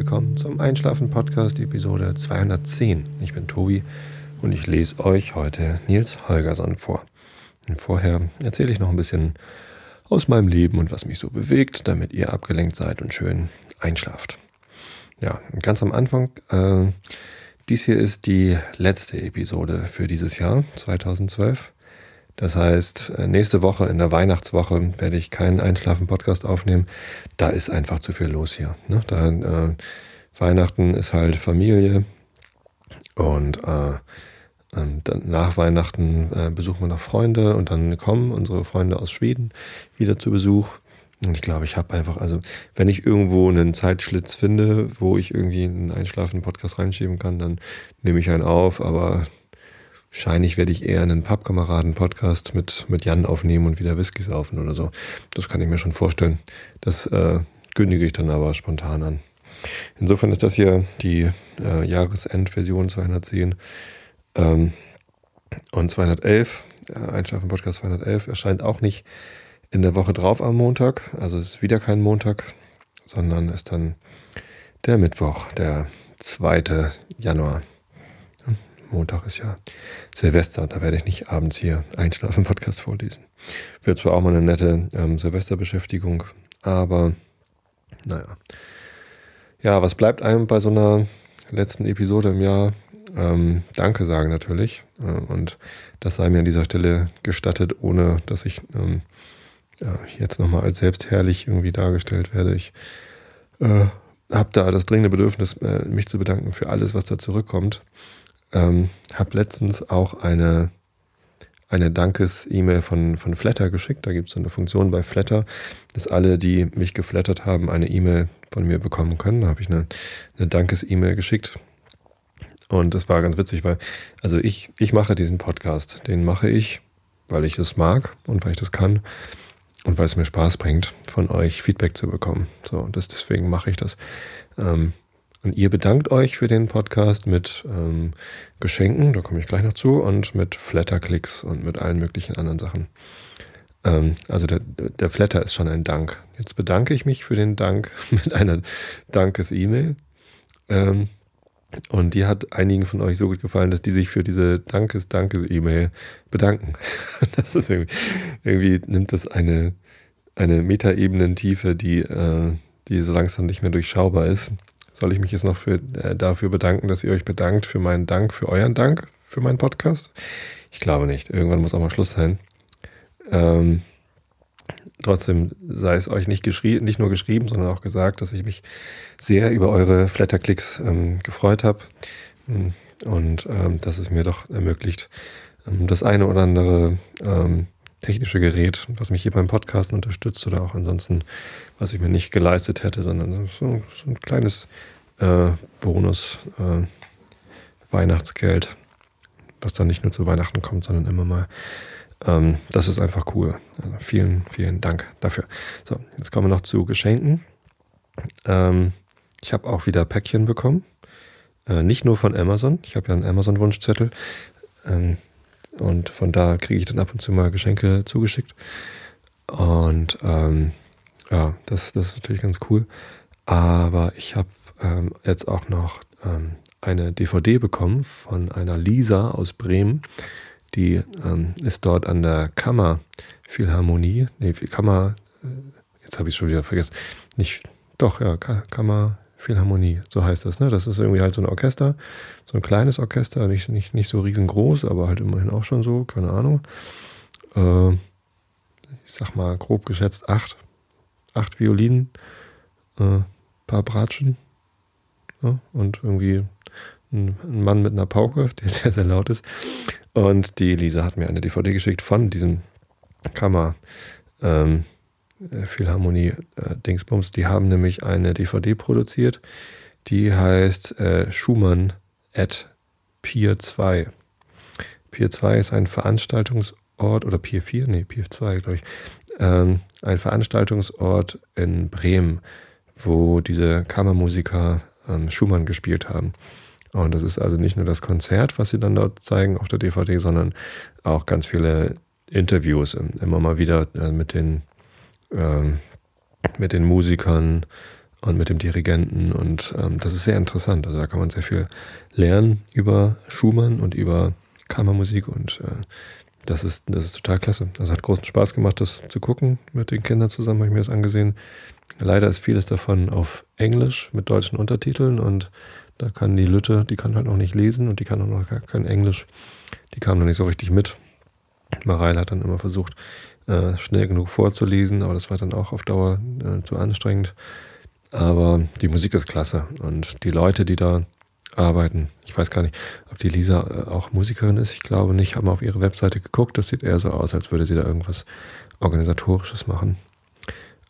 willkommen zum Einschlafen Podcast Episode 210. Ich bin Tobi und ich lese euch heute Nils Holgersson vor. Und vorher erzähle ich noch ein bisschen aus meinem Leben und was mich so bewegt, damit ihr abgelenkt seid und schön einschlaft. Ja, ganz am Anfang, äh, dies hier ist die letzte Episode für dieses Jahr 2012. Das heißt, äh, nächste Woche in der Weihnachtswoche werde ich keinen Einschlafen-Podcast aufnehmen. Da ist einfach zu viel los hier. Ne? Da, äh, Weihnachten ist halt Familie und äh, dann nach Weihnachten äh, besuchen wir noch Freunde und dann kommen unsere Freunde aus Schweden wieder zu Besuch. Und ich glaube, ich habe einfach, also wenn ich irgendwo einen Zeitschlitz finde, wo ich irgendwie einen einschlafenden Podcast reinschieben kann, dann nehme ich einen auf, aber Wahrscheinlich werde ich eher einen Pappkameraden-Podcast mit, mit Jan aufnehmen und wieder Whisky saufen oder so. Das kann ich mir schon vorstellen. Das äh, kündige ich dann aber spontan an. Insofern ist das hier die äh, Jahresendversion 210 ähm, und 211. Äh, Einschlafen-Podcast 211 erscheint auch nicht in der Woche drauf am Montag. Also es ist wieder kein Montag, sondern ist dann der Mittwoch, der 2. Januar. Montag ist ja Silvester, da werde ich nicht abends hier einschlafen Podcast vorlesen. Wird zwar auch mal eine nette ähm, Silvesterbeschäftigung, aber naja. Ja, was bleibt einem bei so einer letzten Episode im Jahr? Ähm, Danke sagen natürlich. Äh, und das sei mir an dieser Stelle gestattet, ohne dass ich ähm, ja, jetzt nochmal als selbstherrlich irgendwie dargestellt werde. Ich äh, habe da das dringende Bedürfnis, äh, mich zu bedanken für alles, was da zurückkommt. Ähm, habe letztens auch eine, eine Dankes-E-Mail von, von Flatter geschickt. Da gibt es so eine Funktion bei Flatter, dass alle, die mich geflattert haben, eine E-Mail von mir bekommen können. Da habe ich eine, eine Dankes-E-Mail geschickt. Und das war ganz witzig, weil, also ich, ich mache diesen Podcast. Den mache ich, weil ich es mag und weil ich das kann und weil es mir Spaß bringt, von euch Feedback zu bekommen. So, das, deswegen mache ich das. Ähm, und ihr bedankt euch für den Podcast mit ähm, Geschenken, da komme ich gleich noch zu, und mit Flatterklicks und mit allen möglichen anderen Sachen. Ähm, also der, der Flatter ist schon ein Dank. Jetzt bedanke ich mich für den Dank mit einer Dankes-E-Mail. Ähm, und die hat einigen von euch so gut gefallen, dass die sich für diese Dankes-Dankes-E-Mail bedanken. Das ist irgendwie, irgendwie nimmt das eine, eine Metaebenentiefe, die, äh, die so langsam nicht mehr durchschaubar ist. Soll ich mich jetzt noch für, äh, dafür bedanken, dass ihr euch bedankt für meinen Dank, für euren Dank, für meinen Podcast? Ich glaube nicht. Irgendwann muss auch mal Schluss sein. Ähm, trotzdem sei es euch nicht, nicht nur geschrieben, sondern auch gesagt, dass ich mich sehr über eure Flatterklicks ähm, gefreut habe und ähm, dass es mir doch ermöglicht, ähm, das eine oder andere ähm, technische Gerät, was mich hier beim Podcast unterstützt oder auch ansonsten, was ich mir nicht geleistet hätte, sondern so, so ein kleines äh, Bonus, äh, Weihnachtsgeld, was dann nicht nur zu Weihnachten kommt, sondern immer mal. Ähm, das ist einfach cool. Also vielen, vielen Dank dafür. So, jetzt kommen wir noch zu Geschenken. Ähm, ich habe auch wieder Päckchen bekommen. Äh, nicht nur von Amazon. Ich habe ja einen Amazon-Wunschzettel. Ähm, und von da kriege ich dann ab und zu mal Geschenke zugeschickt. Und ähm, ja, das, das ist natürlich ganz cool. Aber ich habe ähm, jetzt auch noch ähm, eine DVD bekommen von einer Lisa aus Bremen. Die ähm, ist dort an der Kammerphilharmonie. Nee, Kammer, äh, jetzt habe ich schon wieder vergessen. Nicht, doch, ja, Kammerphilharmonie, so heißt das. Ne? Das ist irgendwie halt so ein Orchester, so ein kleines Orchester, nicht, nicht, nicht so riesengroß, aber halt immerhin auch schon so, keine Ahnung. Äh, ich sag mal grob geschätzt acht, acht Violinen, äh, paar Bratschen, ja, und irgendwie ein, ein, Mann mit einer Pauke, der, der, sehr laut ist. Und die Lisa hat mir eine DVD geschickt von diesem Kammer ähm, äh, Philharmonie äh, Dingsbums. Die haben nämlich eine DVD produziert, die heißt äh, Schumann at Pier 2. Pier 2 ist ein Veranstaltungsort, oder Pier 4, nee, Pier 2, glaube ich, ähm, ein Veranstaltungsort in Bremen, wo diese Kammermusiker ähm, Schumann gespielt haben. Und das ist also nicht nur das Konzert, was sie dann dort zeigen auf der DVD, sondern auch ganz viele Interviews, immer mal wieder äh, mit den, äh, mit den Musikern und mit dem Dirigenten und ähm, das ist sehr interessant. Also da kann man sehr viel lernen über Schumann und über Kammermusik und äh, das ist, das ist total klasse. Also hat großen Spaß gemacht, das zu gucken mit den Kindern zusammen, habe ich mir das angesehen. Leider ist vieles davon auf Englisch mit deutschen Untertiteln und da kann die Lütte, die kann halt noch nicht lesen und die kann auch noch kein Englisch. Die kam noch nicht so richtig mit. Mareil hat dann immer versucht, äh, schnell genug vorzulesen, aber das war dann auch auf Dauer äh, zu anstrengend. Aber die Musik ist klasse und die Leute, die da arbeiten, ich weiß gar nicht, ob die Lisa äh, auch Musikerin ist, ich glaube nicht, haben auf ihre Webseite geguckt, das sieht eher so aus, als würde sie da irgendwas Organisatorisches machen.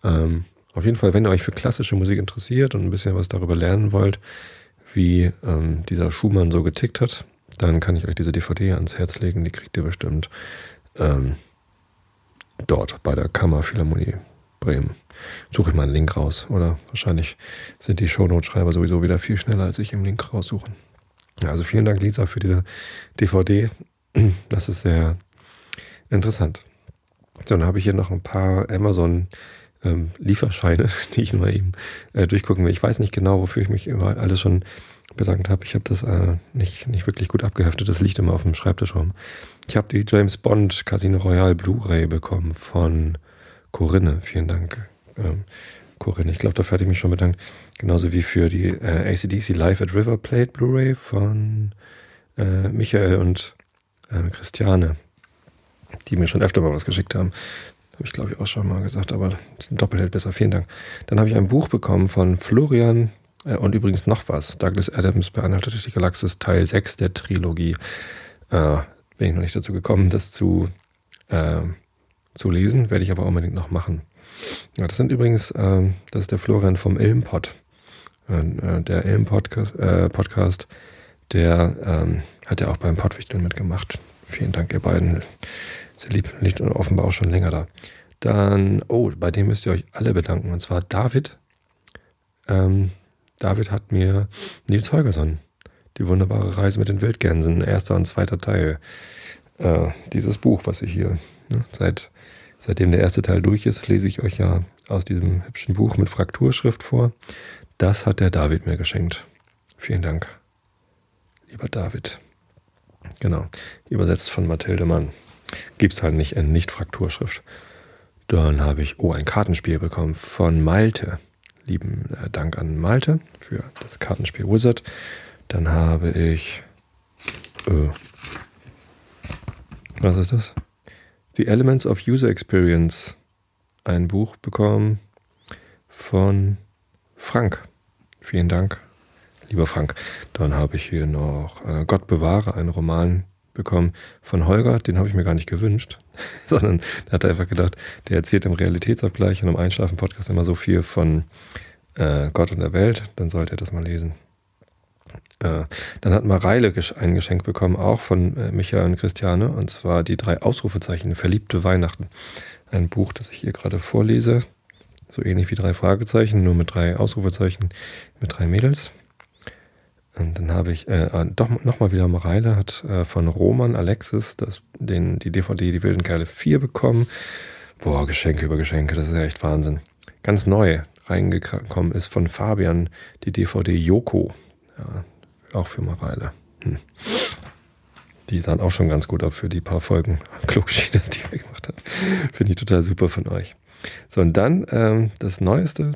Ähm, auf jeden Fall, wenn ihr euch für klassische Musik interessiert und ein bisschen was darüber lernen wollt, wie ähm, dieser Schumann so getickt hat, dann kann ich euch diese DVD ans Herz legen. Die kriegt ihr bestimmt ähm, dort bei der Kammerphilharmonie Bremen. Suche ich mal einen Link raus. Oder wahrscheinlich sind die Shownote-Schreiber sowieso wieder viel schneller, als ich im Link raussuchen. Also vielen Dank, Lisa, für diese DVD. Das ist sehr interessant. So, dann habe ich hier noch ein paar Amazon ähm, Lieferscheine, die ich mal eben äh, durchgucken will. Ich weiß nicht genau, wofür ich mich immer alles schon bedankt habe. Ich habe das äh, nicht, nicht wirklich gut abgeheftet. Das liegt immer auf dem Schreibtisch rum. Ich habe die James Bond Casino Royale Blu-ray bekommen von Corinne. Vielen Dank, ähm, Corinne. Ich glaube, dafür hatte ich mich schon bedankt. Genauso wie für die äh, ACDC Live at River Plate Blu-ray von äh, Michael und äh, Christiane, die mir schon öfter mal was geschickt haben. Habe ich, glaube ich, auch schon mal gesagt, aber ein besser. Vielen Dank. Dann habe ich ein Buch bekommen von Florian äh, und übrigens noch was. Douglas Adams beantwortet die Galaxis Teil 6 der Trilogie. Äh, bin ich noch nicht dazu gekommen, das zu, äh, zu lesen, werde ich aber unbedingt noch machen. Ja, das sind übrigens, äh, das ist der Florian vom Ilmpod. Äh, der Ilm-Podcast, äh, der ähm, hat ja auch beim Pottwichteln mitgemacht. Vielen Dank, ihr beiden. Sehr lieb, liegt offenbar auch schon länger da. Dann, oh, bei dem müsst ihr euch alle bedanken. Und zwar David. Ähm, David hat mir Nils Holgersson, die wunderbare Reise mit den Wildgänsen, erster und zweiter Teil, äh, dieses Buch, was ich hier ne, seit, seitdem der erste Teil durch ist, lese ich euch ja aus diesem hübschen Buch mit Frakturschrift vor. Das hat der David mir geschenkt. Vielen Dank, lieber David. Genau, übersetzt von Mathilde Mann. Gibt es halt nicht in Nicht-Frakturschrift. Dann habe ich, oh, ein Kartenspiel bekommen von Malte. Lieben äh, Dank an Malte für das Kartenspiel Wizard. Dann habe ich, äh, was ist das? The Elements of User Experience. Ein Buch bekommen von Frank. Vielen Dank, lieber Frank. Dann habe ich hier noch äh, Gott bewahre, einen Roman bekommen von Holger, den habe ich mir gar nicht gewünscht, sondern da hat er einfach gedacht, der erzählt im Realitätsabgleich und im Einschlafen-Podcast immer so viel von äh, Gott und der Welt, dann sollte er das mal lesen. Äh, dann hat Mareile ein Geschenk bekommen, auch von äh, Michael und Christiane, und zwar die drei Ausrufezeichen, Verliebte Weihnachten. Ein Buch, das ich hier gerade vorlese, so ähnlich wie drei Fragezeichen, nur mit drei Ausrufezeichen, mit drei Mädels. Und dann habe ich äh, äh doch nochmal wieder Mareile hat äh, von Roman Alexis das, den, die DVD Die wilden Kerle 4 bekommen. Boah, Geschenke über Geschenke, das ist ja echt Wahnsinn. Ganz neu reingekommen ist von Fabian die DVD Yoko. Ja, auch für Mareile. Hm. Die sahen auch schon ganz gut ab für die paar Folgen Klugschienes, die wir gemacht haben. Finde ich total super von euch. So, und dann ähm, das Neueste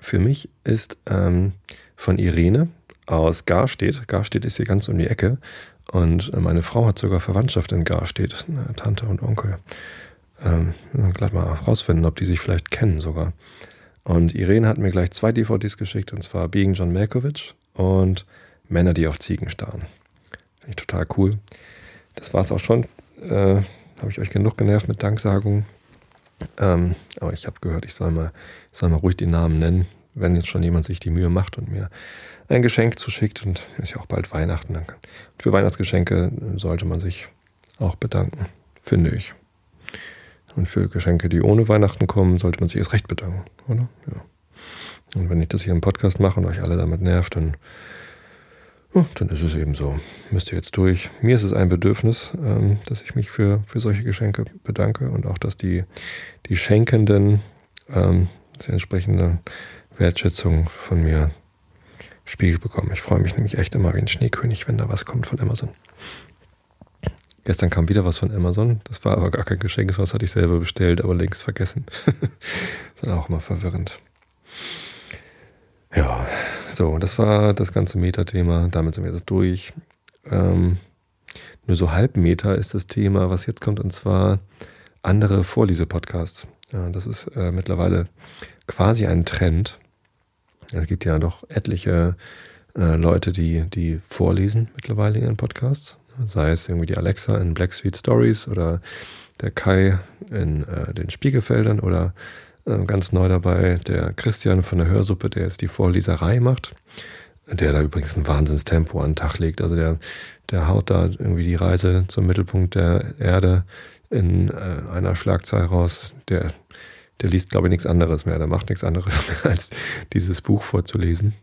für mich ist ähm, von Irene aus Garstedt. Garstedt ist hier ganz um die Ecke. Und meine Frau hat sogar Verwandtschaft in Garstedt, Tante und Onkel. Ähm, gleich mal rausfinden, ob die sich vielleicht kennen sogar. Und Irene hat mir gleich zwei DVDs geschickt, und zwar Being John Malkovich und Männer, die auf Ziegen starren. Finde ich total cool. Das war es auch schon. Äh, habe ich euch genug genervt mit Danksagungen. Ähm, aber ich habe gehört, ich soll mal, ich soll mal ruhig die Namen nennen, wenn jetzt schon jemand sich die Mühe macht und mir ein Geschenk zuschickt. Und ist ja auch bald Weihnachten. Und für Weihnachtsgeschenke sollte man sich auch bedanken, finde ich. Und für Geschenke, die ohne Weihnachten kommen, sollte man sich erst recht bedanken, oder? Ja. Und wenn ich das hier im Podcast mache und euch alle damit nervt, dann, oh, dann ist es eben so. Müsst ihr jetzt durch. Mir ist es ein Bedürfnis, ähm, dass ich mich für, für solche Geschenke bedanke und auch, dass die, die Schenkenden ähm, das entsprechende Wertschätzung von mir Spiegel bekommen. Ich freue mich nämlich echt immer wie ein Schneekönig, wenn da was kommt von Amazon. Gestern kam wieder was von Amazon. Das war aber gar kein Geschenk, das hatte ich selber bestellt, aber längst vergessen. das ist dann auch immer verwirrend. Ja, so, das war das ganze Metathema. Damit sind wir jetzt durch. Ähm, nur so halb Meta ist das Thema, was jetzt kommt, und zwar andere Vorlese-Podcasts. Ja, das ist äh, mittlerweile quasi ein Trend. Es gibt ja doch etliche äh, Leute, die, die vorlesen mittlerweile in ihren Podcasts. Sei es irgendwie die Alexa in Black Sweet Stories oder der Kai in äh, den Spiegelfeldern oder äh, ganz neu dabei der Christian von der Hörsuppe, der jetzt die Vorleserei macht. Der da übrigens ein Wahnsinnstempo an den Tag legt. Also der, der haut da irgendwie die Reise zum Mittelpunkt der Erde in äh, einer Schlagzeile raus. Der der liest, glaube ich, nichts anderes mehr. Der macht nichts anderes mehr, als dieses Buch vorzulesen.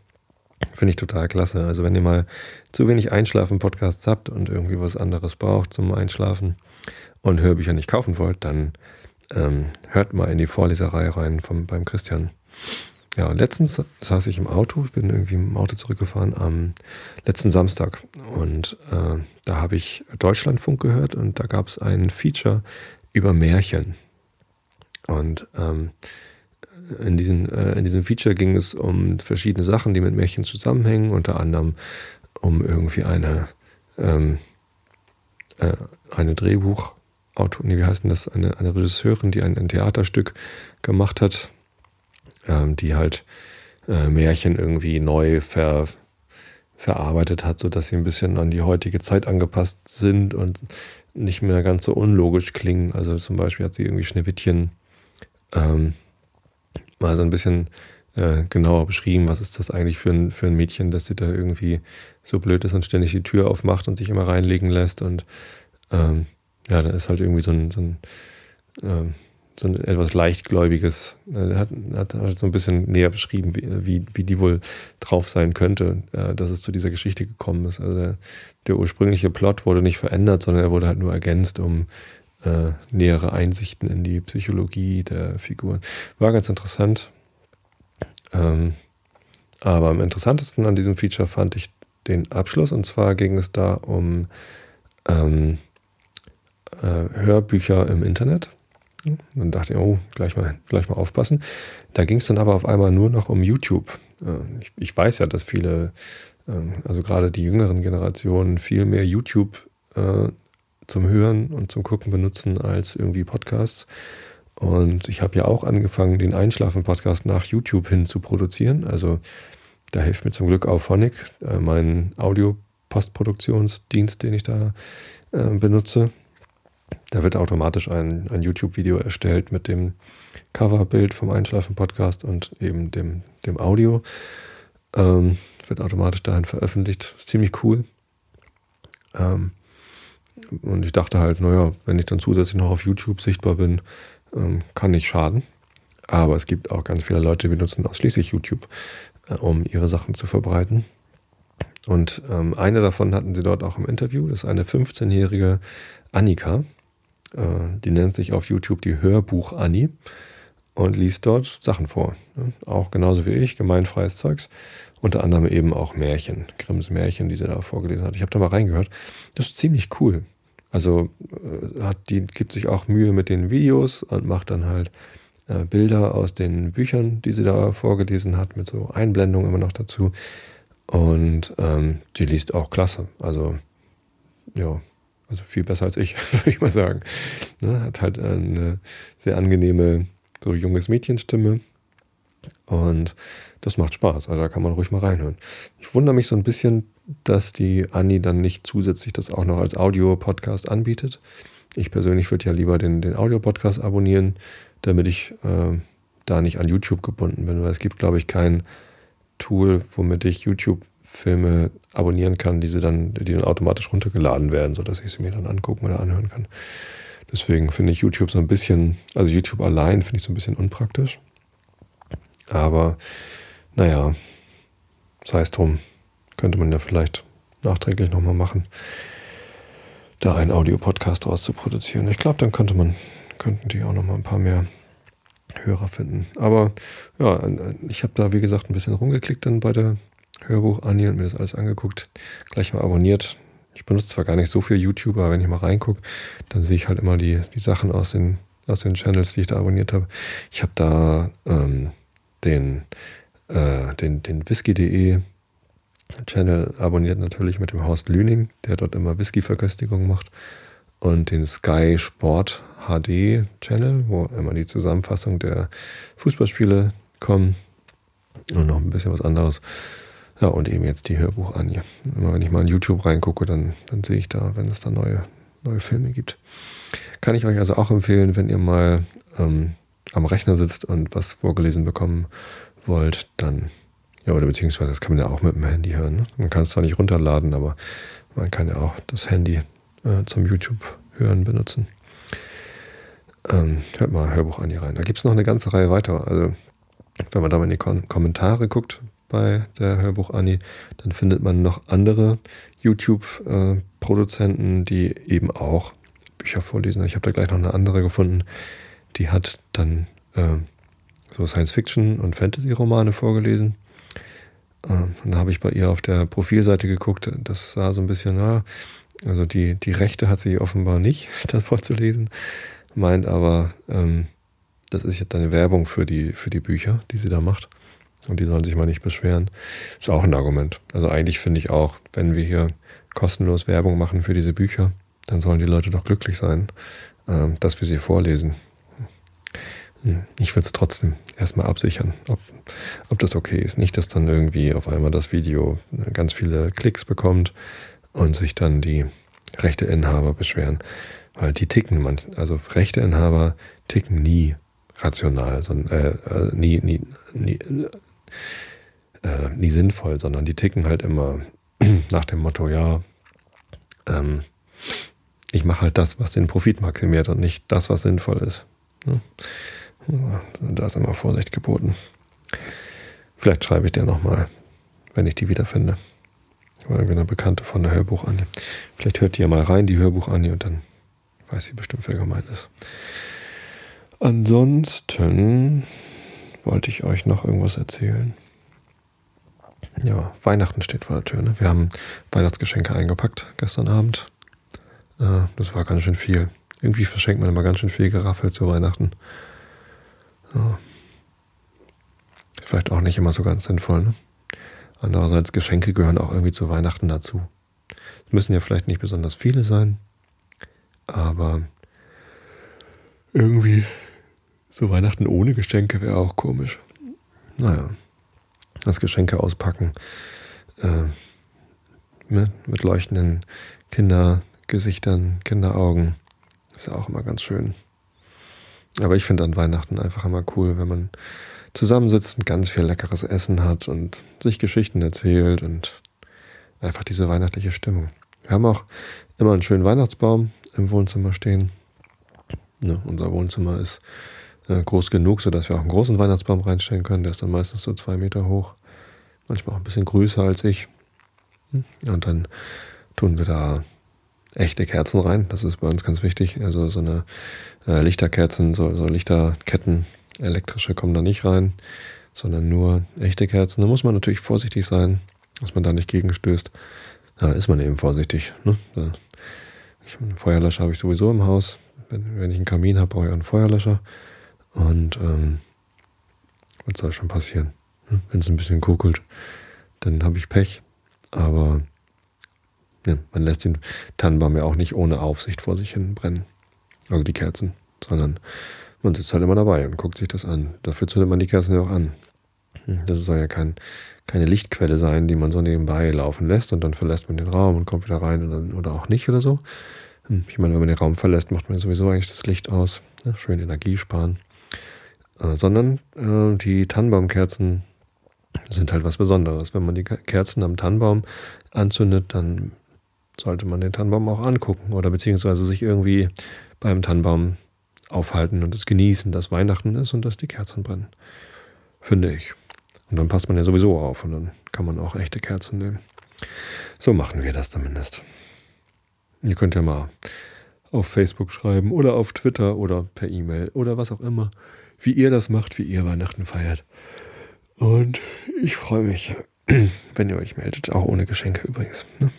Finde ich total klasse. Also wenn ihr mal zu wenig Einschlafen-Podcasts habt und irgendwie was anderes braucht zum Einschlafen und Hörbücher nicht kaufen wollt, dann ähm, hört mal in die Vorleserei rein vom, beim Christian. Ja, letztens saß ich im Auto, ich bin irgendwie im Auto zurückgefahren am letzten Samstag und äh, da habe ich Deutschlandfunk gehört und da gab es ein Feature über Märchen. Und ähm, in, diesen, äh, in diesem Feature ging es um verschiedene Sachen, die mit Märchen zusammenhängen, unter anderem um irgendwie eine, ähm, äh, eine Drehbuchautor, nee, wie heißt denn das, eine, eine Regisseurin, die ein, ein Theaterstück gemacht hat, ähm, die halt äh, Märchen irgendwie neu ver, verarbeitet hat, sodass sie ein bisschen an die heutige Zeit angepasst sind und nicht mehr ganz so unlogisch klingen. Also zum Beispiel hat sie irgendwie Schneewittchen ähm, mal so ein bisschen äh, genauer beschrieben, was ist das eigentlich für ein, für ein Mädchen, dass sie da irgendwie so blöd ist und ständig die Tür aufmacht und sich immer reinlegen lässt. Und ähm, ja, da ist halt irgendwie so ein, so ein, ähm, so ein etwas leichtgläubiges, er hat, hat halt so ein bisschen näher beschrieben, wie, wie, wie die wohl drauf sein könnte, äh, dass es zu dieser Geschichte gekommen ist. Also der, der ursprüngliche Plot wurde nicht verändert, sondern er wurde halt nur ergänzt, um äh, nähere Einsichten in die Psychologie der Figuren. War ganz interessant. Ähm, aber am interessantesten an diesem Feature fand ich den Abschluss. Und zwar ging es da um ähm, äh, Hörbücher im Internet. Dann dachte ich, oh, gleich mal, gleich mal aufpassen. Da ging es dann aber auf einmal nur noch um YouTube. Äh, ich, ich, weiß ja, dass viele, äh, also gerade die jüngeren Generationen, viel mehr YouTube äh, zum Hören und zum Gucken benutzen als irgendwie Podcasts. Und ich habe ja auch angefangen, den Einschlafen-Podcast nach YouTube hin zu produzieren. Also da hilft mir zum Glück auch Phonic, äh, mein Audio-Postproduktionsdienst, den ich da äh, benutze. Da wird automatisch ein, ein YouTube-Video erstellt mit dem Coverbild vom Einschlafen-Podcast und eben dem, dem Audio. Ähm, wird automatisch dahin veröffentlicht. Ist ziemlich cool. Ähm, und ich dachte halt, naja, wenn ich dann zusätzlich noch auf YouTube sichtbar bin, ähm, kann nicht schaden. Aber es gibt auch ganz viele Leute, die benutzen ausschließlich YouTube, äh, um ihre Sachen zu verbreiten. Und ähm, eine davon hatten sie dort auch im Interview. Das ist eine 15-jährige Annika. Äh, die nennt sich auf YouTube die Hörbuch Anni und liest dort Sachen vor. Auch genauso wie ich, gemeinfreies Zeugs. Unter anderem eben auch Märchen, Grimms Märchen, die sie da vorgelesen hat. Ich habe da mal reingehört. Das ist ziemlich cool. Also äh, hat, die gibt sich auch Mühe mit den Videos und macht dann halt äh, Bilder aus den Büchern, die sie da vorgelesen hat, mit so Einblendungen immer noch dazu. Und ähm, die liest auch klasse. Also, ja, also viel besser als ich, würde ich mal sagen. Ne? Hat halt eine sehr angenehme, so junges Mädchenstimme. Und das macht Spaß. Also da kann man ruhig mal reinhören. Ich wundere mich so ein bisschen, dass die Anni dann nicht zusätzlich das auch noch als Audio-Podcast anbietet. Ich persönlich würde ja lieber den, den Audio-Podcast abonnieren, damit ich äh, da nicht an YouTube gebunden bin, weil es gibt, glaube ich, kein Tool, womit ich YouTube-Filme abonnieren kann, die, sie dann, die dann automatisch runtergeladen werden, sodass ich sie mir dann angucken oder anhören kann. Deswegen finde ich YouTube so ein bisschen, also YouTube allein finde ich so ein bisschen unpraktisch. Aber naja, sei es drum, könnte man ja vielleicht nachträglich nochmal machen, da einen Audiopodcast draus zu produzieren. Ich glaube, dann könnte man, könnten die auch nochmal ein paar mehr Hörer finden. Aber ja, ich habe da, wie gesagt, ein bisschen rumgeklickt dann bei der Hörbuch Anni und mir das alles angeguckt, gleich mal abonniert. Ich benutze zwar gar nicht so viel YouTube, aber wenn ich mal reingucke, dann sehe ich halt immer die, die Sachen aus den, aus den Channels, die ich da abonniert habe. Ich habe da ähm, den, äh, den, den Whisky.de Channel abonniert natürlich mit dem Horst Lüning, der dort immer Whisky-Verköstigung macht. Und den Sky Sport HD Channel, wo immer die Zusammenfassung der Fußballspiele kommen. Und noch ein bisschen was anderes. Ja, und eben jetzt die Hörbuch Anja. Immer wenn ich mal in YouTube reingucke, dann, dann sehe ich da, wenn es da neue, neue Filme gibt. Kann ich euch also auch empfehlen, wenn ihr mal ähm, am Rechner sitzt und was vorgelesen bekommen wollt, dann, ja, oder beziehungsweise das kann man ja auch mit dem Handy hören. Ne? Man kann es zwar nicht runterladen, aber man kann ja auch das Handy äh, zum YouTube-Hören benutzen. Ähm, hört mal Hörbuch an die rein. Da gibt es noch eine ganze Reihe weiter. Also, wenn man da mal in die Kom Kommentare guckt bei der Hörbuch Anni, dann findet man noch andere YouTube-Produzenten, die eben auch Bücher vorlesen. Ich habe da gleich noch eine andere gefunden, die hat dann äh, so Science-Fiction und Fantasy-Romane vorgelesen. Äh, und da habe ich bei ihr auf der Profilseite geguckt, das sah so ein bisschen, na, also die, die Rechte hat sie offenbar nicht, das vorzulesen, meint aber, ähm, das ist jetzt eine Werbung für die, für die Bücher, die sie da macht. Und die sollen sich mal nicht beschweren. Ist auch ein Argument. Also eigentlich finde ich auch, wenn wir hier kostenlos Werbung machen für diese Bücher, dann sollen die Leute doch glücklich sein, ähm, dass wir sie vorlesen. Hm, ich würde es trotzdem erstmal absichern, ob, ob das okay ist. Nicht, dass dann irgendwie auf einmal das Video ganz viele Klicks bekommt und sich dann die Rechteinhaber beschweren. Weil die ticken, man, also Rechteinhaber ticken nie rational, sondern äh, äh, nie, nie, nie, äh, nie sinnvoll, sondern die ticken halt immer nach dem Motto, ja, ähm, ich mache halt das, was den Profit maximiert und nicht das, was sinnvoll ist. Ne? Da ist immer Vorsicht geboten. Vielleicht schreibe ich dir nochmal, wenn ich die wiederfinde. War irgendwie eine Bekannte von der Hörbuch Anni. Vielleicht hört ihr mal rein, die Hörbuch Anni, und dann weiß sie bestimmt, wer gemeint ist. Ansonsten wollte ich euch noch irgendwas erzählen. Ja, Weihnachten steht vor der Tür. Ne? Wir haben Weihnachtsgeschenke eingepackt gestern Abend. Äh, das war ganz schön viel. Irgendwie verschenkt man immer ganz schön viel Geraffel zu Weihnachten. Ja. Vielleicht auch nicht immer so ganz sinnvoll. Ne? Andererseits, Geschenke gehören auch irgendwie zu Weihnachten dazu. Es müssen ja vielleicht nicht besonders viele sein, aber irgendwie so Weihnachten ohne Geschenke wäre auch komisch. Naja, das Geschenke auspacken äh, mit, mit leuchtenden Kindergesichtern, Kinderaugen ist ja auch immer ganz schön. Aber ich finde an Weihnachten einfach immer cool, wenn man zusammensitzt und ganz viel leckeres Essen hat und sich Geschichten erzählt und einfach diese weihnachtliche Stimmung. Wir haben auch immer einen schönen Weihnachtsbaum im Wohnzimmer stehen. Ne, unser Wohnzimmer ist groß genug, sodass wir auch einen großen Weihnachtsbaum reinstellen können. Der ist dann meistens so zwei Meter hoch, manchmal auch ein bisschen größer als ich. Und dann tun wir da echte Kerzen rein. Das ist bei uns ganz wichtig. Also so eine äh, Lichterkerzen, so, so Lichterketten, elektrische kommen da nicht rein, sondern nur echte Kerzen. Da muss man natürlich vorsichtig sein, dass man da nicht gegenstößt. Da ist man eben vorsichtig. Ne? Ich, einen Feuerlöscher habe ich sowieso im Haus. Wenn, wenn ich einen Kamin habe, brauche ich auch einen Feuerlöscher. Und ähm, was soll schon passieren? Ne? Wenn es ein bisschen kokelt, dann habe ich Pech. Aber ja, man lässt den Tannenbaum ja auch nicht ohne Aufsicht vor sich hin brennen. Also die Kerzen, sondern man sitzt halt immer dabei und guckt sich das an. Dafür zündet man die Kerzen ja auch an. Das soll ja kein, keine Lichtquelle sein, die man so nebenbei laufen lässt und dann verlässt man den Raum und kommt wieder rein oder, oder auch nicht oder so. Ich meine, wenn man den Raum verlässt, macht man sowieso eigentlich das Licht aus. Ja, schön Energie sparen. Äh, sondern äh, die Tannenbaumkerzen sind halt was Besonderes. Wenn man die Kerzen am Tannenbaum anzündet, dann sollte man den Tannenbaum auch angucken oder beziehungsweise sich irgendwie beim Tannenbaum aufhalten und es genießen, dass Weihnachten ist und dass die Kerzen brennen. Finde ich. Und dann passt man ja sowieso auf und dann kann man auch echte Kerzen nehmen. So machen wir das zumindest. Ihr könnt ja mal auf Facebook schreiben oder auf Twitter oder per E-Mail oder was auch immer, wie ihr das macht, wie ihr Weihnachten feiert. Und ich freue mich, wenn ihr euch meldet, auch ohne Geschenke übrigens. Ne?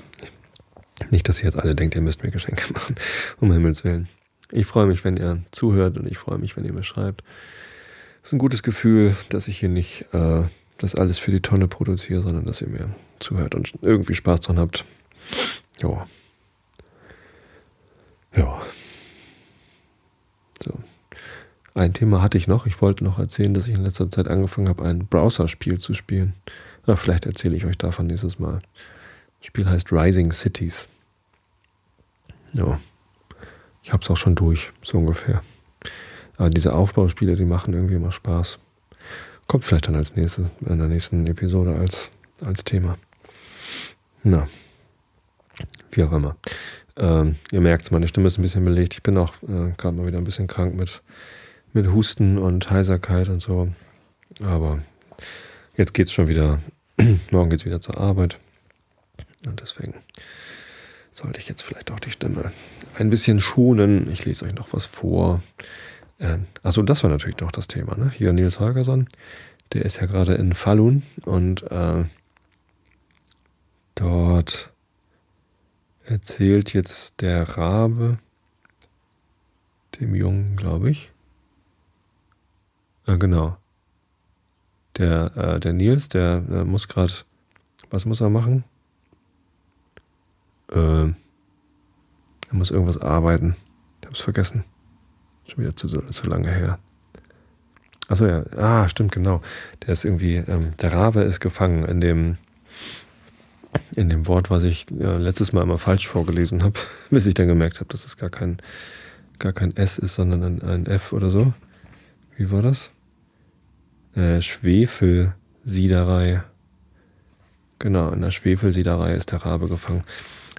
Nicht, dass ihr jetzt alle denkt, ihr müsst mir Geschenke machen, um Himmels Willen. Ich freue mich, wenn ihr zuhört und ich freue mich, wenn ihr mir schreibt. Es ist ein gutes Gefühl, dass ich hier nicht äh, das alles für die Tonne produziere, sondern dass ihr mir zuhört und irgendwie Spaß dran habt. Ja. Ja. So. Ein Thema hatte ich noch. Ich wollte noch erzählen, dass ich in letzter Zeit angefangen habe, ein Browser-Spiel zu spielen. Na, vielleicht erzähle ich euch davon nächstes Mal. Das Spiel heißt Rising Cities. Ja. Ich habe es auch schon durch, so ungefähr. Aber diese Aufbauspiele, die machen irgendwie immer Spaß. Kommt vielleicht dann als nächstes, in der nächsten Episode als, als Thema. Na, wie auch immer. Ähm, ihr merkt es, meine Stimme ist ein bisschen belegt. Ich bin auch äh, gerade mal wieder ein bisschen krank mit, mit Husten und Heiserkeit und so. Aber jetzt geht es schon wieder. Morgen geht es wieder zur Arbeit. Und deswegen sollte ich jetzt vielleicht auch die Stimme ein bisschen schonen. Ich lese euch noch was vor. Äh, achso, das war natürlich noch das Thema. Ne? Hier Nils Holgersson, der ist ja gerade in Falun und äh, dort erzählt jetzt der Rabe dem Jungen, glaube ich. Ah, genau. Der, äh, der Nils, der äh, muss gerade, was muss er machen? Äh, er muss irgendwas arbeiten. Ich habe es vergessen. Schon wieder zu, zu lange her. Achso, ja. Ah, stimmt, genau. Der ist irgendwie, ähm, der Rabe ist gefangen in dem, in dem Wort, was ich äh, letztes Mal immer falsch vorgelesen habe, bis ich dann gemerkt habe, dass es gar kein, gar kein S ist, sondern ein, ein F oder so. Wie war das? Äh, Schwefelsiederei. Genau, in der Schwefelsiederei ist der Rabe gefangen.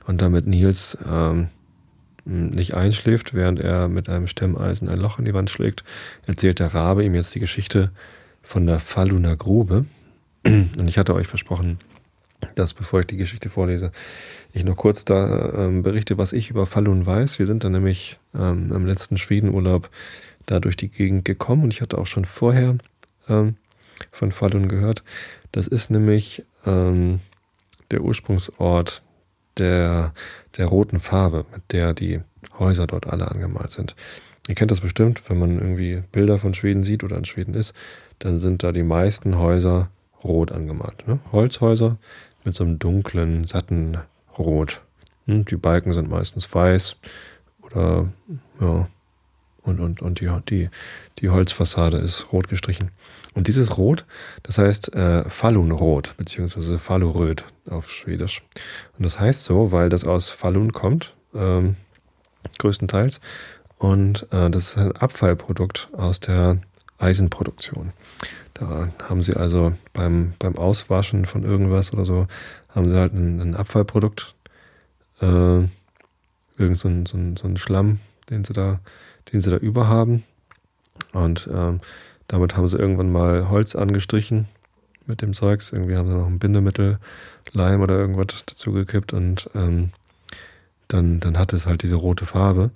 Und damit Nils ähm, nicht einschläft, während er mit einem Stemmeisen ein Loch in die Wand schlägt, erzählt der Rabe ihm jetzt die Geschichte von der Falluner Grube. Und ich hatte euch versprochen, dass bevor ich die Geschichte vorlese, ich noch kurz da ähm, berichte, was ich über Falun weiß. Wir sind dann nämlich ähm, am letzten Schwedenurlaub da durch die Gegend gekommen und ich hatte auch schon vorher ähm, von Falun gehört. Das ist nämlich ähm, der Ursprungsort der, der roten Farbe, mit der die Häuser dort alle angemalt sind. Ihr kennt das bestimmt, wenn man irgendwie Bilder von Schweden sieht oder in Schweden ist, dann sind da die meisten Häuser rot angemalt. Ne? Holzhäuser mit so einem dunklen, satten Rot. Hm, die Balken sind meistens weiß oder ja, und, und, und die, die, die Holzfassade ist rot gestrichen. Und dieses Rot, das heißt äh, Falunrot, beziehungsweise Faluröd auf Schwedisch. Und das heißt so, weil das aus Falun kommt, ähm, größtenteils. Und äh, das ist ein Abfallprodukt aus der Eisenproduktion. Da haben sie also beim, beim Auswaschen von irgendwas oder so, haben sie halt ein, ein Abfallprodukt, äh, irgend so ein, so, ein, so ein Schlamm, den sie da, den sie da über haben. Und ähm, damit haben sie irgendwann mal Holz angestrichen mit dem Zeugs. Irgendwie haben sie noch ein Bindemittel, Leim oder irgendwas dazugekippt und ähm, dann, dann hat es halt diese rote Farbe.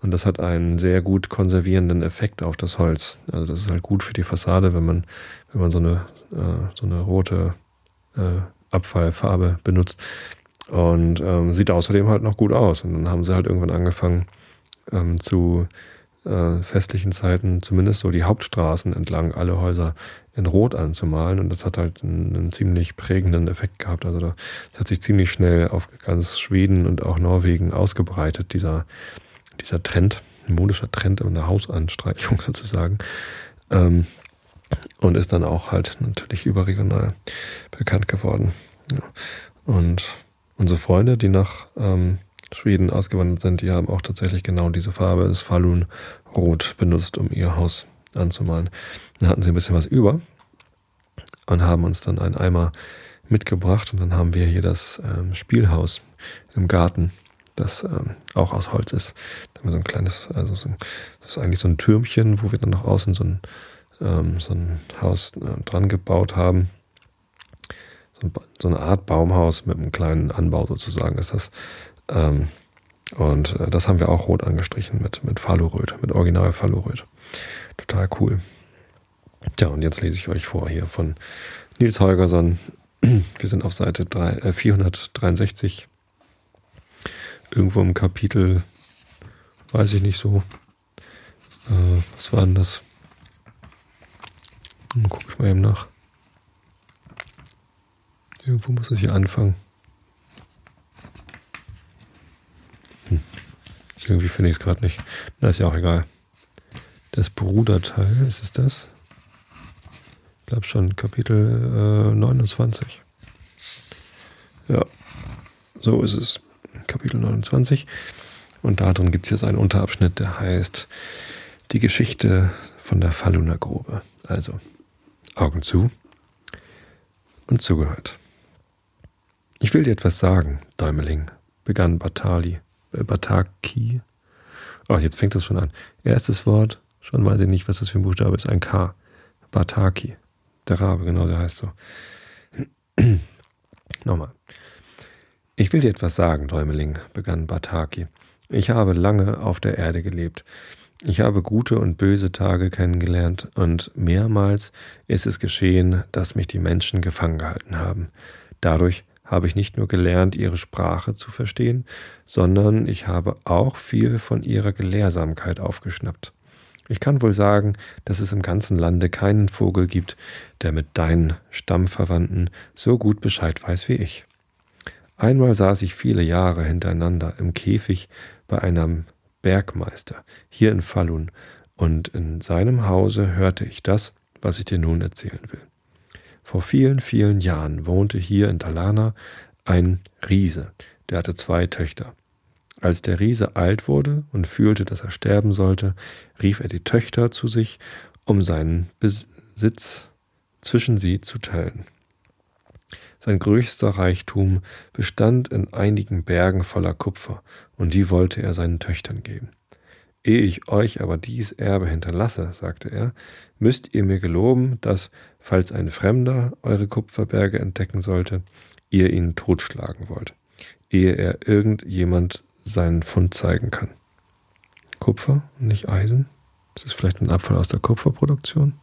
Und das hat einen sehr gut konservierenden Effekt auf das Holz. Also das ist halt gut für die Fassade, wenn man, wenn man so eine, äh, so eine rote äh, Abfallfarbe benutzt. Und ähm, sieht außerdem halt noch gut aus. Und dann haben sie halt irgendwann angefangen ähm, zu äh, festlichen Zeiten zumindest so die Hauptstraßen entlang alle Häuser in Rot anzumalen. Und das hat halt einen, einen ziemlich prägenden Effekt gehabt. Also das hat sich ziemlich schnell auf ganz Schweden und auch Norwegen ausgebreitet, dieser, dieser Trend, ein modischer Trend in der Hausanstreichung sozusagen. Ähm, und ist dann auch halt natürlich überregional bekannt geworden. Ja. Und unsere Freunde, die nach ähm, Schweden ausgewandert sind, die haben auch tatsächlich genau diese Farbe, das Falun-Rot, benutzt, um ihr Haus anzumalen. Dann hatten sie ein bisschen was über und haben uns dann einen Eimer mitgebracht und dann haben wir hier das ähm, Spielhaus im Garten, das ähm, auch aus Holz ist. Da haben wir so ein kleines, also so, das ist eigentlich so ein Türmchen, wo wir dann nach außen so ein, ähm, so ein Haus äh, dran gebaut haben. So, ein, so, eine Art Baumhaus mit einem kleinen Anbau sozusagen ist das. Ähm, Und äh, das haben wir auch rot angestrichen mit, mit Faluröd, mit Original Faluröd. Total cool. Ja, und jetzt lese ich euch vor hier von Nils Holgersson. Wir sind auf Seite 3, äh, 463. Irgendwo im Kapitel, weiß ich nicht so. Äh, was war denn das? Dann gucke ich mal eben nach. Irgendwo muss es hier anfangen. Irgendwie finde ich es gerade nicht. Na, ist ja auch egal. Das Bruderteil, ist es das? Ich glaube schon, Kapitel äh, 29. Ja, so ist es. Kapitel 29. Und da drin gibt es jetzt einen Unterabschnitt, der heißt Die Geschichte von der Falluner Grube. Also Augen zu und zugehört. Ich will dir etwas sagen, Däumeling, begann Batali, Bataki. Oh, jetzt fängt das schon an. Erstes Wort, schon weiß ich nicht, was das für ein Buchstabe ist, ein K. Bataki. Der Rabe, genau, der heißt so. Nochmal. Ich will dir etwas sagen, Däumeling, begann Bataki. Ich habe lange auf der Erde gelebt. Ich habe gute und böse Tage kennengelernt und mehrmals ist es geschehen, dass mich die Menschen gefangen gehalten haben. Dadurch habe ich nicht nur gelernt, ihre Sprache zu verstehen, sondern ich habe auch viel von ihrer Gelehrsamkeit aufgeschnappt. Ich kann wohl sagen, dass es im ganzen Lande keinen Vogel gibt, der mit deinen Stammverwandten so gut Bescheid weiß wie ich. Einmal saß ich viele Jahre hintereinander im Käfig bei einem Bergmeister hier in Falun, und in seinem Hause hörte ich das, was ich dir nun erzählen will. Vor vielen, vielen Jahren wohnte hier in Talana ein Riese, der hatte zwei Töchter. Als der Riese alt wurde und fühlte, dass er sterben sollte, rief er die Töchter zu sich, um seinen Besitz zwischen sie zu teilen. Sein größter Reichtum bestand in einigen Bergen voller Kupfer, und die wollte er seinen Töchtern geben. Ehe ich euch aber dies Erbe hinterlasse, sagte er, müsst ihr mir geloben, dass, falls ein Fremder eure Kupferberge entdecken sollte, ihr ihn totschlagen wollt, ehe er irgendjemand seinen Fund zeigen kann. Kupfer, nicht Eisen? Ist das vielleicht ein Abfall aus der Kupferproduktion?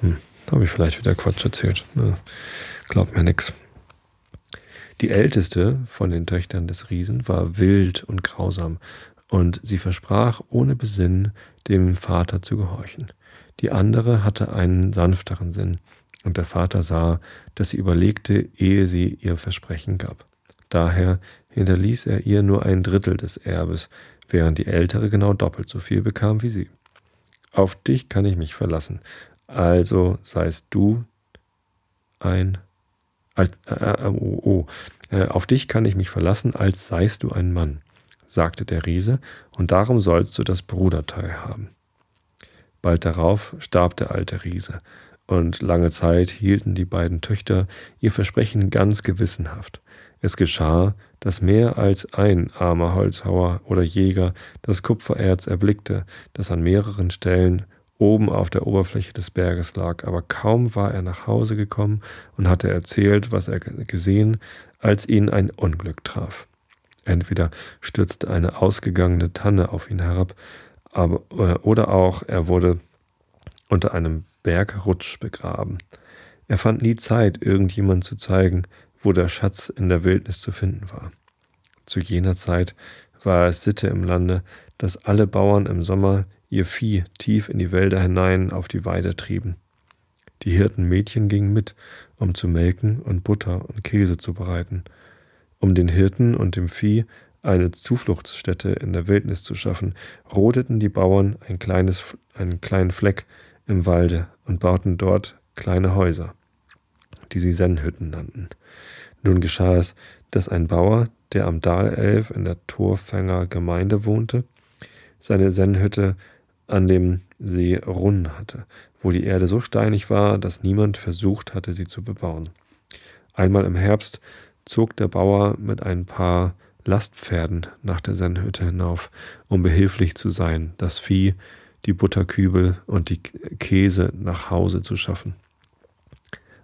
Hm, da habe ich vielleicht wieder Quatsch erzählt. Ja. Glaubt mir nix. Die älteste von den Töchtern des Riesen war wild und grausam, und sie versprach ohne Besinn, dem Vater zu gehorchen. Die andere hatte einen sanfteren Sinn, und der Vater sah, dass sie überlegte, ehe sie ihr Versprechen gab. Daher hinterließ er ihr nur ein Drittel des Erbes, während die ältere genau doppelt so viel bekam wie sie. Auf dich kann ich mich verlassen, also seist du ein als, äh, äh, oh, oh, äh, auf dich kann ich mich verlassen, als seist du ein Mann, sagte der Riese, und darum sollst du das Bruderteil haben. Bald darauf starb der alte Riese, und lange Zeit hielten die beiden Töchter ihr Versprechen ganz gewissenhaft. Es geschah, dass mehr als ein armer Holzhauer oder Jäger das Kupfererz erblickte, das an mehreren Stellen oben auf der Oberfläche des Berges lag, aber kaum war er nach Hause gekommen und hatte erzählt, was er gesehen, als ihn ein Unglück traf. Entweder stürzte eine ausgegangene Tanne auf ihn herab, aber, äh, oder auch er wurde unter einem Bergrutsch begraben. Er fand nie Zeit, irgendjemand zu zeigen, wo der Schatz in der Wildnis zu finden war. Zu jener Zeit war es Sitte im Lande, dass alle Bauern im Sommer ihr Vieh tief in die Wälder hinein auf die Weide trieben. Die Hirtenmädchen gingen mit, um zu melken und Butter und Käse zu bereiten, um den Hirten und dem Vieh eine Zufluchtsstätte in der Wildnis zu schaffen, rodeten die Bauern ein kleines, einen kleinen Fleck im Walde und bauten dort kleine Häuser, die sie Sennhütten nannten. Nun geschah es, dass ein Bauer, der am Dalelf in der Torfänger Gemeinde wohnte, seine Sennhütte an dem See Runn hatte, wo die Erde so steinig war, dass niemand versucht hatte, sie zu bebauen. Einmal im Herbst zog der Bauer mit ein paar Lastpferden nach der Sennhütte hinauf, um behilflich zu sein, das Vieh, die Butterkübel und die Käse nach Hause zu schaffen.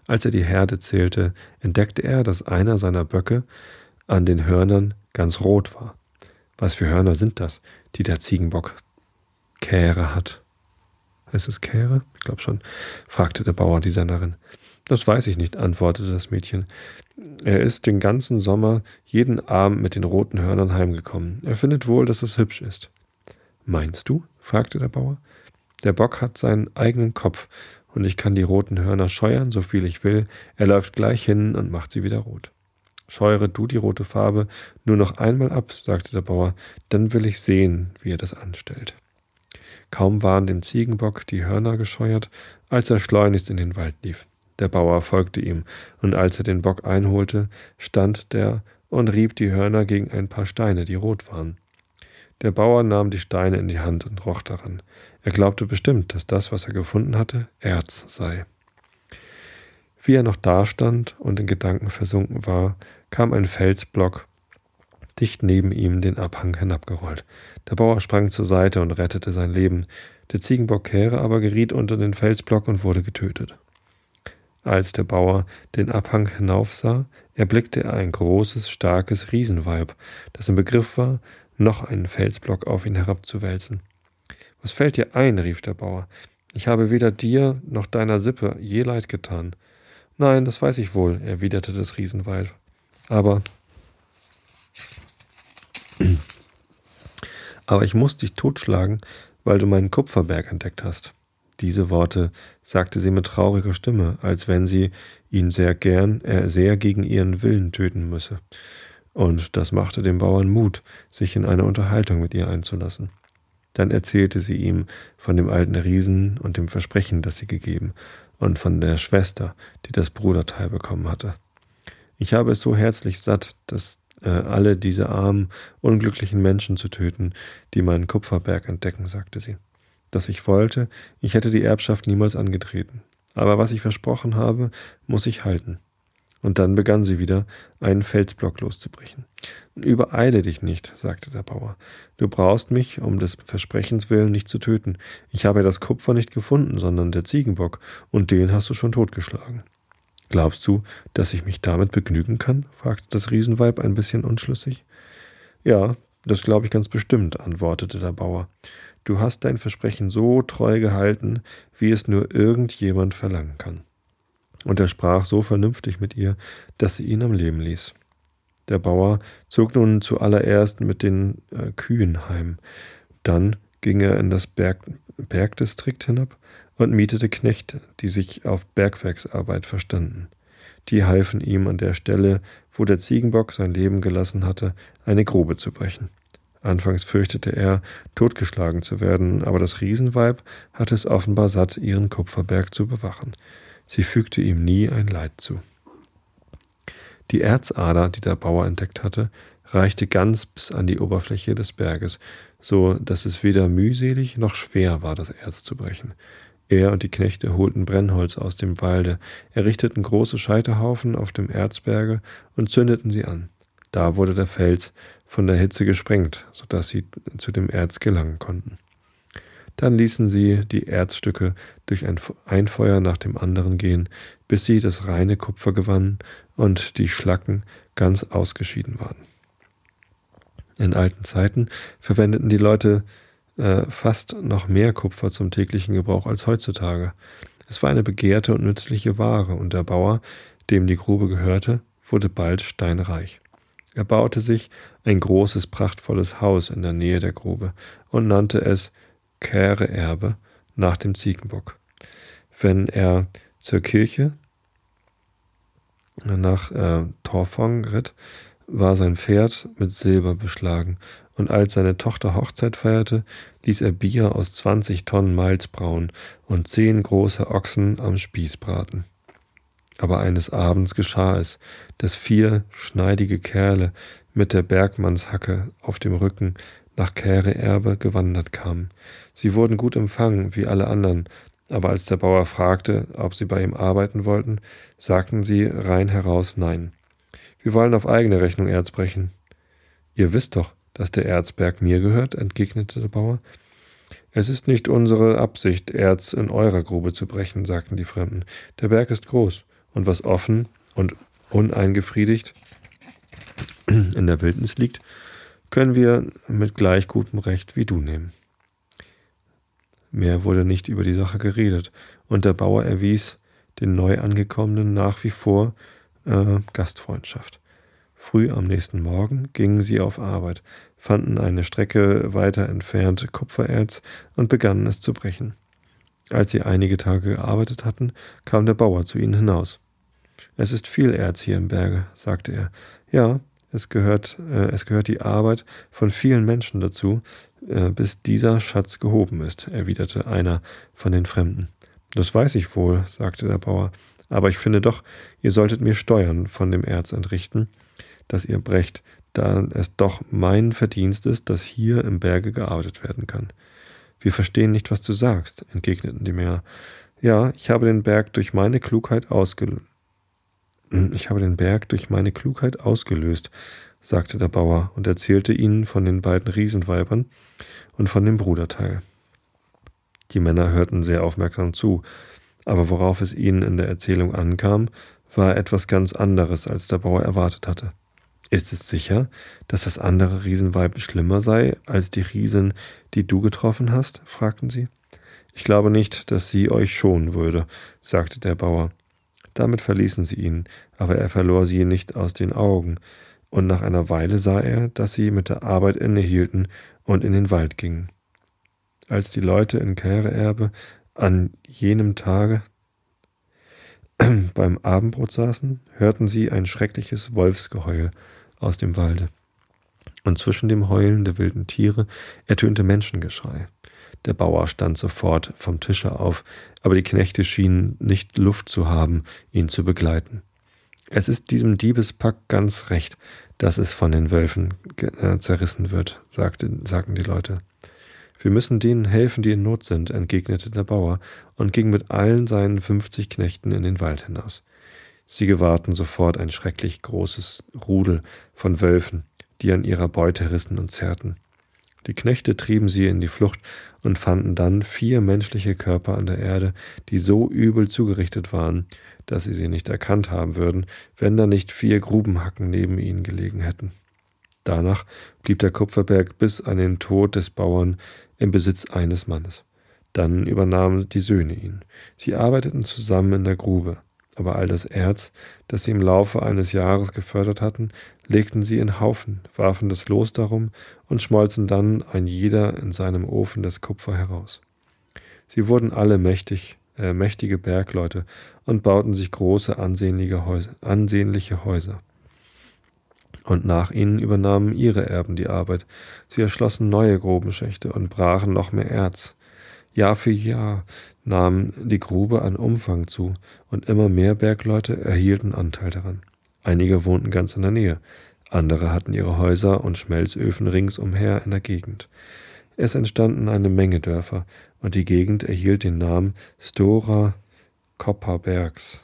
Als er die Herde zählte, entdeckte er, dass einer seiner Böcke an den Hörnern ganz rot war. Was für Hörner sind das, die der Ziegenbock Kähre hat? Heißt es Kähre? Ich glaube schon, fragte der Bauer die Sennerin. Das weiß ich nicht, antwortete das Mädchen. Er ist den ganzen Sommer jeden Abend mit den roten Hörnern heimgekommen. Er findet wohl, dass es hübsch ist. Meinst du? fragte der Bauer. Der Bock hat seinen eigenen Kopf, und ich kann die roten Hörner scheuern, so viel ich will. Er läuft gleich hin und macht sie wieder rot. Scheuere du die rote Farbe nur noch einmal ab, sagte der Bauer, dann will ich sehen, wie er das anstellt. Kaum waren dem Ziegenbock die Hörner gescheuert, als er schleunigst in den Wald lief. Der Bauer folgte ihm, und als er den Bock einholte, stand der und rieb die Hörner gegen ein paar Steine, die rot waren. Der Bauer nahm die Steine in die Hand und roch daran. Er glaubte bestimmt, dass das, was er gefunden hatte, Erz sei. Wie er noch dastand und in Gedanken versunken war, kam ein Felsblock dicht neben ihm den Abhang hinabgerollt. Der Bauer sprang zur Seite und rettete sein Leben. Der Ziegenbock Kehre aber geriet unter den Felsblock und wurde getötet. Als der Bauer den Abhang hinaufsah, erblickte er ein großes, starkes Riesenweib, das im Begriff war, noch einen Felsblock auf ihn herabzuwälzen. Was fällt dir ein? rief der Bauer. Ich habe weder dir noch deiner Sippe je leid getan. Nein, das weiß ich wohl, erwiderte das Riesenweib. Aber. Aber ich muss dich totschlagen, weil du meinen Kupferberg entdeckt hast. Diese Worte sagte sie mit trauriger Stimme, als wenn sie ihn sehr gern, er sehr gegen ihren Willen töten müsse. Und das machte dem Bauern Mut, sich in eine Unterhaltung mit ihr einzulassen. Dann erzählte sie ihm von dem alten Riesen und dem Versprechen, das sie gegeben, und von der Schwester, die das Bruderteil bekommen hatte. Ich habe es so herzlich satt, dass äh, alle diese armen, unglücklichen Menschen zu töten, die meinen Kupferberg entdecken, sagte sie dass ich wollte, ich hätte die Erbschaft niemals angetreten. Aber was ich versprochen habe, muss ich halten. Und dann begann sie wieder, einen Felsblock loszubrechen. Übereile dich nicht, sagte der Bauer. Du brauchst mich, um des Versprechens willen, nicht zu töten. Ich habe das Kupfer nicht gefunden, sondern der Ziegenbock, und den hast du schon totgeschlagen. Glaubst du, dass ich mich damit begnügen kann? fragte das Riesenweib ein bisschen unschlüssig. Ja, das glaube ich ganz bestimmt, antwortete der Bauer. Du hast dein Versprechen so treu gehalten, wie es nur irgendjemand verlangen kann. Und er sprach so vernünftig mit ihr, dass sie ihn am Leben ließ. Der Bauer zog nun zuallererst mit den äh, Kühen heim. Dann ging er in das Berg, Bergdistrikt hinab und mietete Knechte, die sich auf Bergwerksarbeit verstanden. Die halfen ihm an der Stelle, wo der Ziegenbock sein Leben gelassen hatte, eine Grube zu brechen. Anfangs fürchtete er, totgeschlagen zu werden, aber das Riesenweib hatte es offenbar satt, ihren Kupferberg zu bewachen. Sie fügte ihm nie ein Leid zu. Die Erzader, die der Bauer entdeckt hatte, reichte ganz bis an die Oberfläche des Berges, so dass es weder mühselig noch schwer war, das Erz zu brechen. Er und die Knechte holten Brennholz aus dem Walde, errichteten große Scheiterhaufen auf dem Erzberge und zündeten sie an. Da wurde der Fels von der Hitze gesprengt, sodass sie zu dem Erz gelangen konnten. Dann ließen sie die Erzstücke durch ein, Feuer nach dem anderen gehen, bis sie das reine Kupfer gewannen und die Schlacken ganz ausgeschieden waren. In alten Zeiten verwendeten die Leute äh, fast noch mehr Kupfer zum täglichen Gebrauch als heutzutage. Es war eine begehrte und nützliche Ware, und der Bauer, dem die Grube gehörte, wurde bald steinreich. Er baute sich ein großes, prachtvolles Haus in der Nähe der Grube und nannte es Kähre-Erbe nach dem Ziegenbock. Wenn er zur Kirche nach äh, Torfong ritt, war sein Pferd mit Silber beschlagen, und als seine Tochter Hochzeit feierte, ließ er Bier aus zwanzig Tonnen Malz brauen und zehn große Ochsen am Spieß braten. Aber eines Abends geschah es, dass vier schneidige Kerle mit der Bergmannshacke auf dem Rücken nach Kähre-Erbe gewandert kamen. Sie wurden gut empfangen, wie alle anderen, aber als der Bauer fragte, ob sie bei ihm arbeiten wollten, sagten sie rein heraus Nein. Wir wollen auf eigene Rechnung Erz brechen. Ihr wisst doch, dass der Erzberg mir gehört, entgegnete der Bauer. Es ist nicht unsere Absicht, Erz in eurer Grube zu brechen, sagten die Fremden. Der Berg ist groß, und was offen und uneingefriedigt in der Wildnis liegt, können wir mit gleich gutem Recht wie du nehmen. Mehr wurde nicht über die Sache geredet, und der Bauer erwies den Neuangekommenen nach wie vor äh, Gastfreundschaft. Früh am nächsten Morgen gingen sie auf Arbeit, fanden eine Strecke weiter entfernt Kupfererz und begannen es zu brechen. Als sie einige Tage gearbeitet hatten, kam der Bauer zu ihnen hinaus. Es ist viel Erz hier im Berge, sagte er. Ja, es gehört, äh, es gehört die Arbeit von vielen Menschen dazu, äh, bis dieser Schatz gehoben ist, erwiderte einer von den Fremden. Das weiß ich wohl, sagte der Bauer, aber ich finde doch, ihr solltet mir Steuern von dem Erz entrichten, das ihr brecht, da es doch mein Verdienst ist, dass hier im Berge gearbeitet werden kann. Wir verstehen nicht, was du sagst, entgegneten die Männer. Ja, ich habe den Berg durch meine Klugheit ausgelöst. Ich habe den Berg durch meine Klugheit ausgelöst, sagte der Bauer und erzählte ihnen von den beiden Riesenweibern und von dem Bruderteil. Die Männer hörten sehr aufmerksam zu, aber worauf es ihnen in der Erzählung ankam, war etwas ganz anderes, als der Bauer erwartet hatte. Ist es sicher, dass das andere Riesenweib schlimmer sei als die Riesen, die du getroffen hast? fragten sie. Ich glaube nicht, dass sie euch schonen würde, sagte der Bauer. Damit verließen sie ihn, aber er verlor sie nicht aus den Augen, und nach einer Weile sah er, dass sie mit der Arbeit innehielten und in den Wald gingen. Als die Leute in Käreerbe an jenem Tage beim Abendbrot saßen, hörten sie ein schreckliches Wolfsgeheul aus dem Walde. Und zwischen dem Heulen der wilden Tiere ertönte Menschengeschrei. Der Bauer stand sofort vom Tische auf, aber die Knechte schienen nicht Luft zu haben, ihn zu begleiten. Es ist diesem Diebespack ganz recht, dass es von den Wölfen äh, zerrissen wird, sagte, sagten die Leute. Wir müssen denen helfen, die in Not sind, entgegnete der Bauer und ging mit allen seinen fünfzig Knechten in den Wald hinaus. Sie gewahrten sofort ein schrecklich großes Rudel von Wölfen, die an ihrer Beute rissen und zerrten. Die Knechte trieben sie in die Flucht und fanden dann vier menschliche Körper an der Erde, die so übel zugerichtet waren, dass sie sie nicht erkannt haben würden, wenn da nicht vier Grubenhacken neben ihnen gelegen hätten. Danach blieb der Kupferberg bis an den Tod des Bauern im Besitz eines Mannes. Dann übernahmen die Söhne ihn. Sie arbeiteten zusammen in der Grube aber all das Erz, das sie im Laufe eines Jahres gefördert hatten, legten sie in Haufen, warfen das Los darum und schmolzen dann ein jeder in seinem Ofen das Kupfer heraus. Sie wurden alle mächtig, äh, mächtige Bergleute und bauten sich große ansehnliche Häuser, ansehnliche Häuser. Und nach ihnen übernahmen ihre Erben die Arbeit. Sie erschlossen neue Grubenschächte und brachen noch mehr Erz. Jahr für Jahr nahm die Grube an Umfang zu, und immer mehr Bergleute erhielten Anteil daran. Einige wohnten ganz in der Nähe, andere hatten ihre Häuser und Schmelzöfen ringsumher in der Gegend. Es entstanden eine Menge Dörfer, und die Gegend erhielt den Namen Stora Kopparbergs,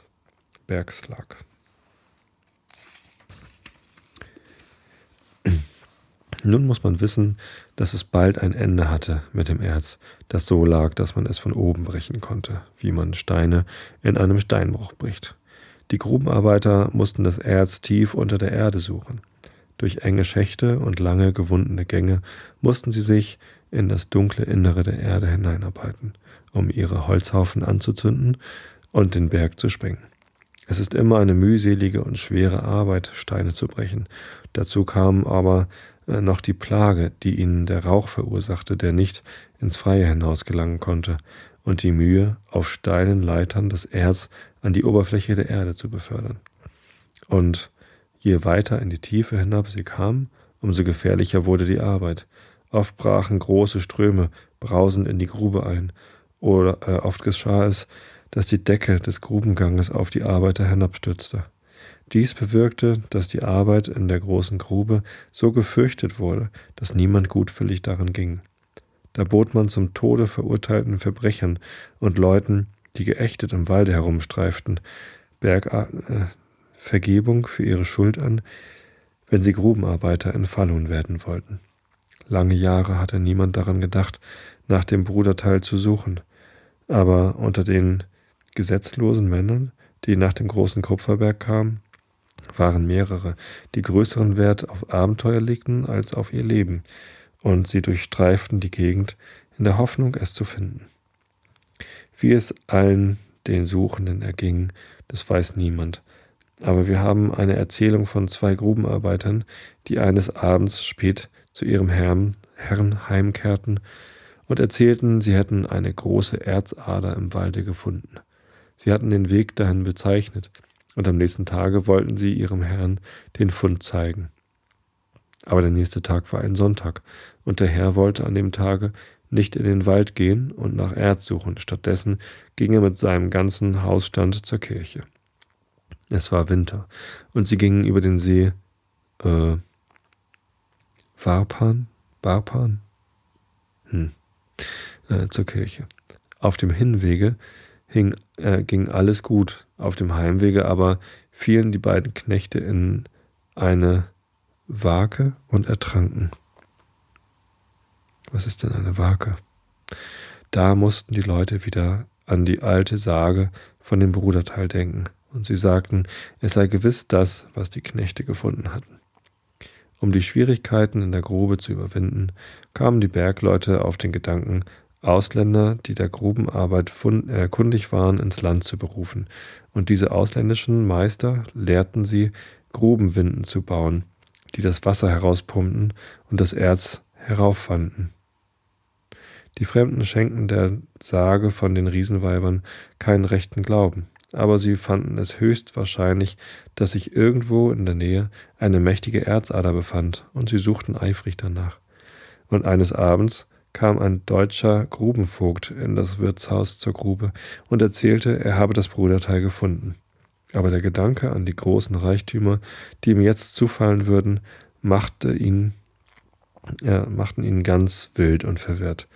Bergslag. Nun muss man wissen, dass es bald ein Ende hatte mit dem Erz, das so lag, dass man es von oben brechen konnte, wie man Steine in einem Steinbruch bricht. Die Grubenarbeiter mussten das Erz tief unter der Erde suchen. Durch enge Schächte und lange gewundene Gänge mussten sie sich in das dunkle Innere der Erde hineinarbeiten, um ihre Holzhaufen anzuzünden und den Berg zu sprengen. Es ist immer eine mühselige und schwere Arbeit, Steine zu brechen. Dazu kamen aber äh, noch die Plage, die ihnen der Rauch verursachte, der nicht ins Freie hinaus gelangen konnte, und die Mühe, auf steilen Leitern das Erz an die Oberfläche der Erde zu befördern. Und je weiter in die Tiefe hinab sie kamen, umso gefährlicher wurde die Arbeit. Oft brachen große Ströme brausend in die Grube ein, oder äh, oft geschah es, dass die Decke des Grubenganges auf die Arbeiter hinabstürzte. Dies bewirkte, dass die Arbeit in der großen Grube so gefürchtet wurde, dass niemand gutwillig daran ging. Da bot man zum Tode verurteilten Verbrechern und Leuten, die geächtet im Walde herumstreiften, Berg äh, Vergebung für ihre Schuld an, wenn sie Grubenarbeiter in Falun werden wollten. Lange Jahre hatte niemand daran gedacht, nach dem Bruderteil zu suchen, aber unter den gesetzlosen Männern, die nach dem großen Kupferberg kamen, waren mehrere, die größeren Wert auf Abenteuer legten als auf ihr Leben, und sie durchstreiften die Gegend in der Hoffnung, es zu finden. Wie es allen den Suchenden erging, das weiß niemand, aber wir haben eine Erzählung von zwei Grubenarbeitern, die eines Abends spät zu ihrem Herrn, Herrn heimkehrten und erzählten, sie hätten eine große Erzader im Walde gefunden. Sie hatten den Weg dahin bezeichnet, und am nächsten Tage wollten sie ihrem Herrn den Fund zeigen. Aber der nächste Tag war ein Sonntag, und der Herr wollte an dem Tage nicht in den Wald gehen und nach Erz suchen, stattdessen ging er mit seinem ganzen Hausstand zur Kirche. Es war Winter, und sie gingen über den See äh, Warpan, Barpan, hm, äh, zur Kirche. Auf dem Hinwege hing, äh, ging alles gut, auf dem Heimwege aber fielen die beiden Knechte in eine Wake und ertranken. Was ist denn eine Wake? Da mussten die Leute wieder an die alte Sage von dem Bruderteil denken, und sie sagten, es sei gewiss das, was die Knechte gefunden hatten. Um die Schwierigkeiten in der Grube zu überwinden, kamen die Bergleute auf den Gedanken, Ausländer, die der Grubenarbeit äh, kundig waren, ins Land zu berufen, und diese ausländischen Meister lehrten sie, Grubenwinden zu bauen, die das Wasser herauspumpten und das Erz herauffanden. Die Fremden schenkten der Sage von den Riesenweibern keinen rechten Glauben, aber sie fanden es höchst wahrscheinlich, dass sich irgendwo in der Nähe eine mächtige Erzader befand, und sie suchten eifrig danach. Und eines Abends kam ein deutscher Grubenvogt in das Wirtshaus zur Grube und erzählte, er habe das Bruderteil gefunden. Aber der Gedanke an die großen Reichtümer, die ihm jetzt zufallen würden, machte ihn, äh, machten ihn ganz wild und verwirrt.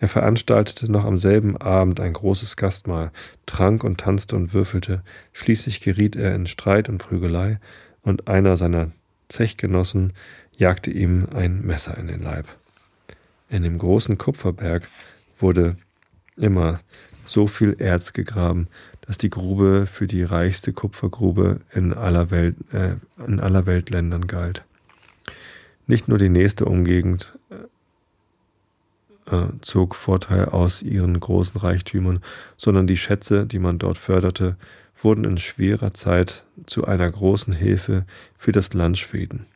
Er veranstaltete noch am selben Abend ein großes Gastmahl, trank und tanzte und würfelte, schließlich geriet er in Streit und Prügelei, und einer seiner Zechgenossen jagte ihm ein Messer in den Leib. In dem großen Kupferberg wurde immer so viel Erz gegraben, dass die Grube für die reichste Kupfergrube in aller, Welt, äh, in aller Weltländern galt. Nicht nur die nächste Umgegend äh, zog Vorteil aus ihren großen Reichtümern, sondern die Schätze, die man dort förderte, wurden in schwerer Zeit zu einer großen Hilfe für das Land Schweden.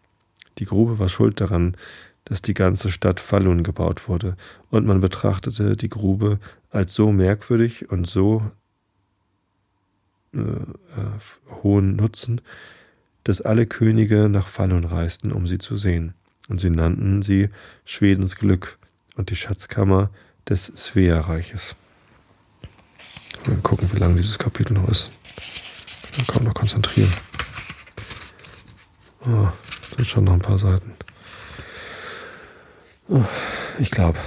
Die Grube war schuld daran, dass die ganze Stadt Falun gebaut wurde, und man betrachtete die Grube als so merkwürdig und so äh, äh, hohen Nutzen, dass alle Könige nach Falun reisten, um sie zu sehen, und sie nannten sie Schwedens Glück und die Schatzkammer des Svea-Reiches. Mal gucken, wie lang dieses Kapitel noch ist. Dann kann man noch konzentrieren. Oh, sind schon noch ein paar Seiten. Ich glaube,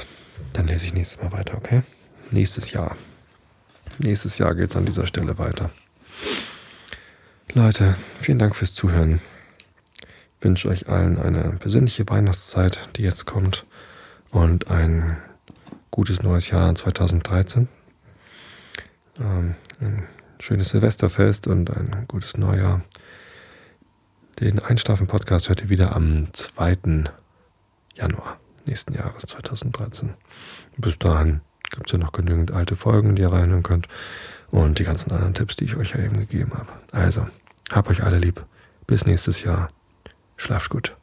dann lese ich nächstes Mal weiter, okay? Nächstes Jahr. Nächstes Jahr geht es an dieser Stelle weiter. Leute, vielen Dank fürs Zuhören. Ich wünsche euch allen eine besinnliche Weihnachtszeit, die jetzt kommt, und ein gutes neues Jahr 2013. Ähm, ein schönes Silvesterfest und ein gutes Neujahr. Den Einschlafen-Podcast hört ihr wieder am 2. Januar nächsten Jahres 2013. Bis dahin gibt es ja noch genügend alte Folgen, die ihr reinhören könnt. Und die ganzen anderen Tipps, die ich euch ja eben gegeben habe. Also, habt euch alle lieb. Bis nächstes Jahr. Schlaft gut.